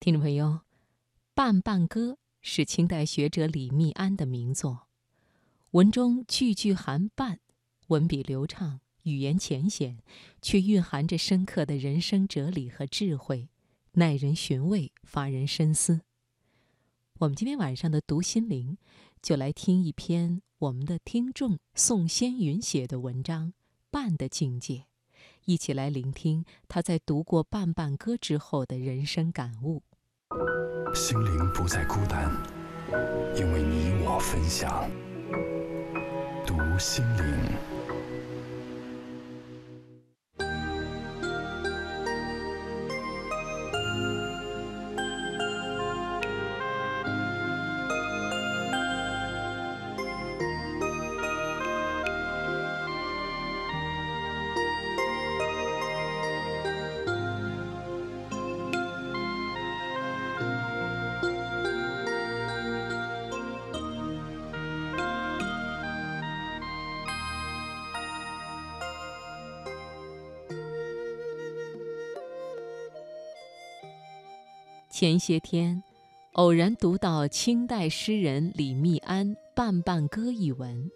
听众朋友，《半半歌》是清代学者李密庵的名作，文中句句含“半”，文笔流畅，语言浅显，却蕴含着深刻的人生哲理和智慧，耐人寻味，发人深思。我们今天晚上的读心灵，就来听一篇我们的听众宋仙云写的文章《半的境界》，一起来聆听他在读过《半半歌》之后的人生感悟。心灵不再孤单，因为你我分享。读心灵。前些天，偶然读到清代诗人李密庵《半半歌》一文，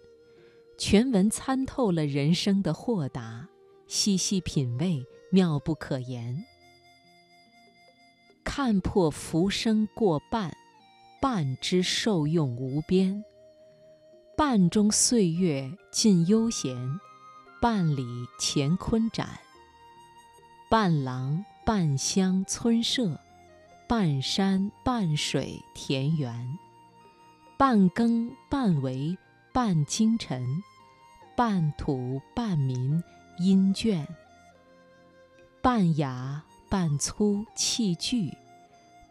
全文参透了人生的豁达，细细品味，妙不可言。看破浮生过半，半之受用无边。半中岁月尽悠闲，半里乾坤展。半廊半乡村舍。半山半水田园，半耕半为半京城，半土半民阴卷。半雅半粗器具，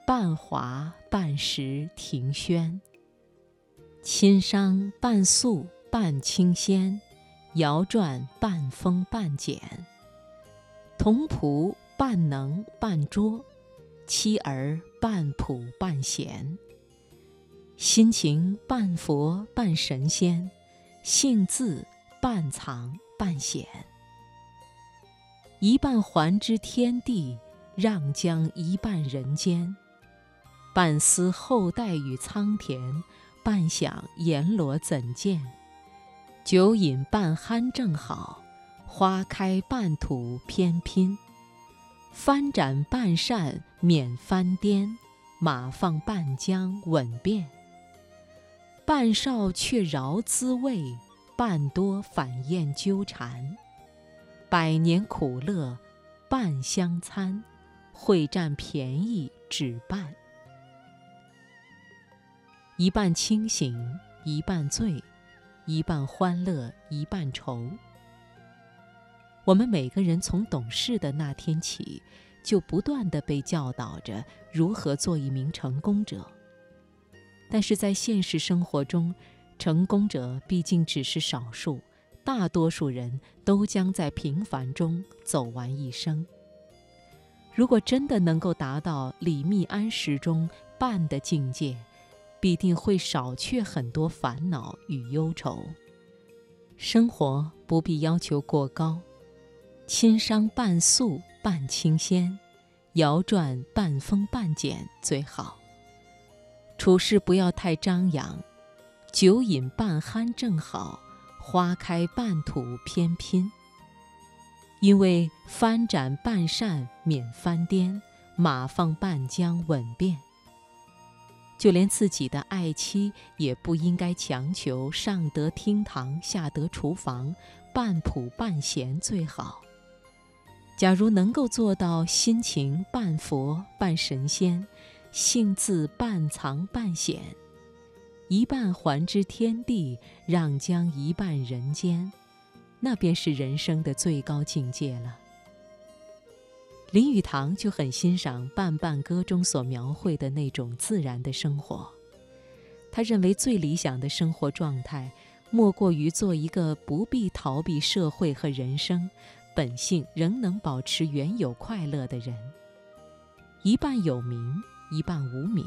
半华半实庭轩。亲商半素半清鲜，摇转半风半简。童仆半能半拙。妻儿半朴半贤，心情半佛半神仙，性字半藏半显。一半还之天地，让将一半人间。半思后代与苍田，半想阎罗怎见？酒饮半酣正好，花开半吐偏拼。翻展半扇免翻颠，马放半缰稳便。半少却饶滋味，半多反厌纠缠。百年苦乐半相参，会占便宜只半。一半清醒一半醉，一半欢乐一半愁。我们每个人从懂事的那天起，就不断地被教导着如何做一名成功者。但是在现实生活中，成功者毕竟只是少数，大多数人都将在平凡中走完一生。如果真的能够达到李密庵诗中半的境界，必定会少却很多烦恼与忧愁。生活不必要求过高。亲商半素半清鲜，摇转半丰半简最好。处事不要太张扬，酒饮半酣正好，花开半吐偏拼。因为翻展半扇免翻颠，马放半缰稳便。就连自己的爱妻也不应该强求上得厅堂下得厨房，半朴半贤最好。假如能够做到心情半佛半神仙，性字半藏半显，一半还之天地，让将一半人间，那便是人生的最高境界了。林语堂就很欣赏《半半歌》中所描绘的那种自然的生活，他认为最理想的生活状态，莫过于做一个不必逃避社会和人生。本性仍能保持原有快乐的人，一半有名，一半无名，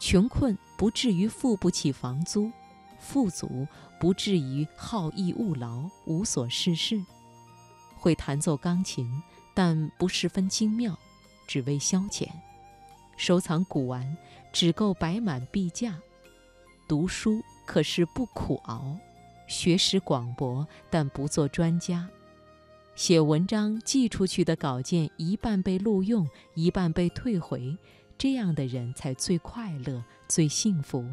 穷困不至于付不起房租，富足不至于好逸恶劳，无所事事。会弹奏钢琴，但不十分精妙，只为消遣。收藏古玩只够摆满壁架。读书可是不苦熬，学识广博，但不做专家。写文章寄出去的稿件一半被录用，一半被退回，这样的人才最快乐、最幸福，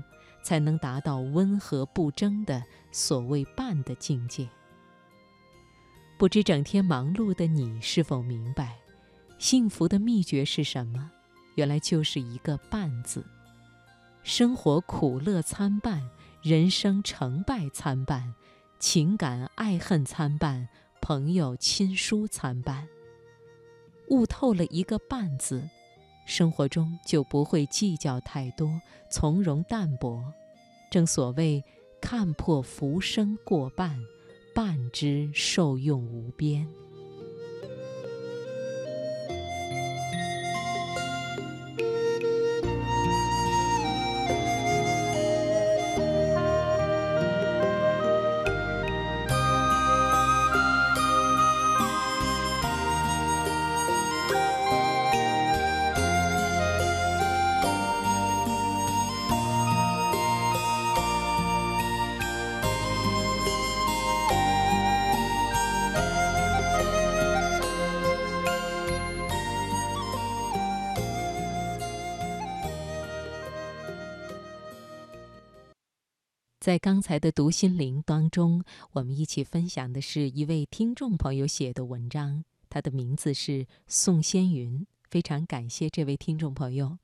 才能达到温和不争的所谓“半”的境界。不知整天忙碌的你是否明白，幸福的秘诀是什么？原来就是一个“半”字。生活苦乐参半，人生成败参半，情感爱恨参半。朋友亲疏参半，悟透了一个“半”字，生活中就不会计较太多，从容淡泊。正所谓“看破浮生过半，半之受用无边”。在刚才的读心灵当中，我们一起分享的是一位听众朋友写的文章，他的名字是宋先云。非常感谢这位听众朋友。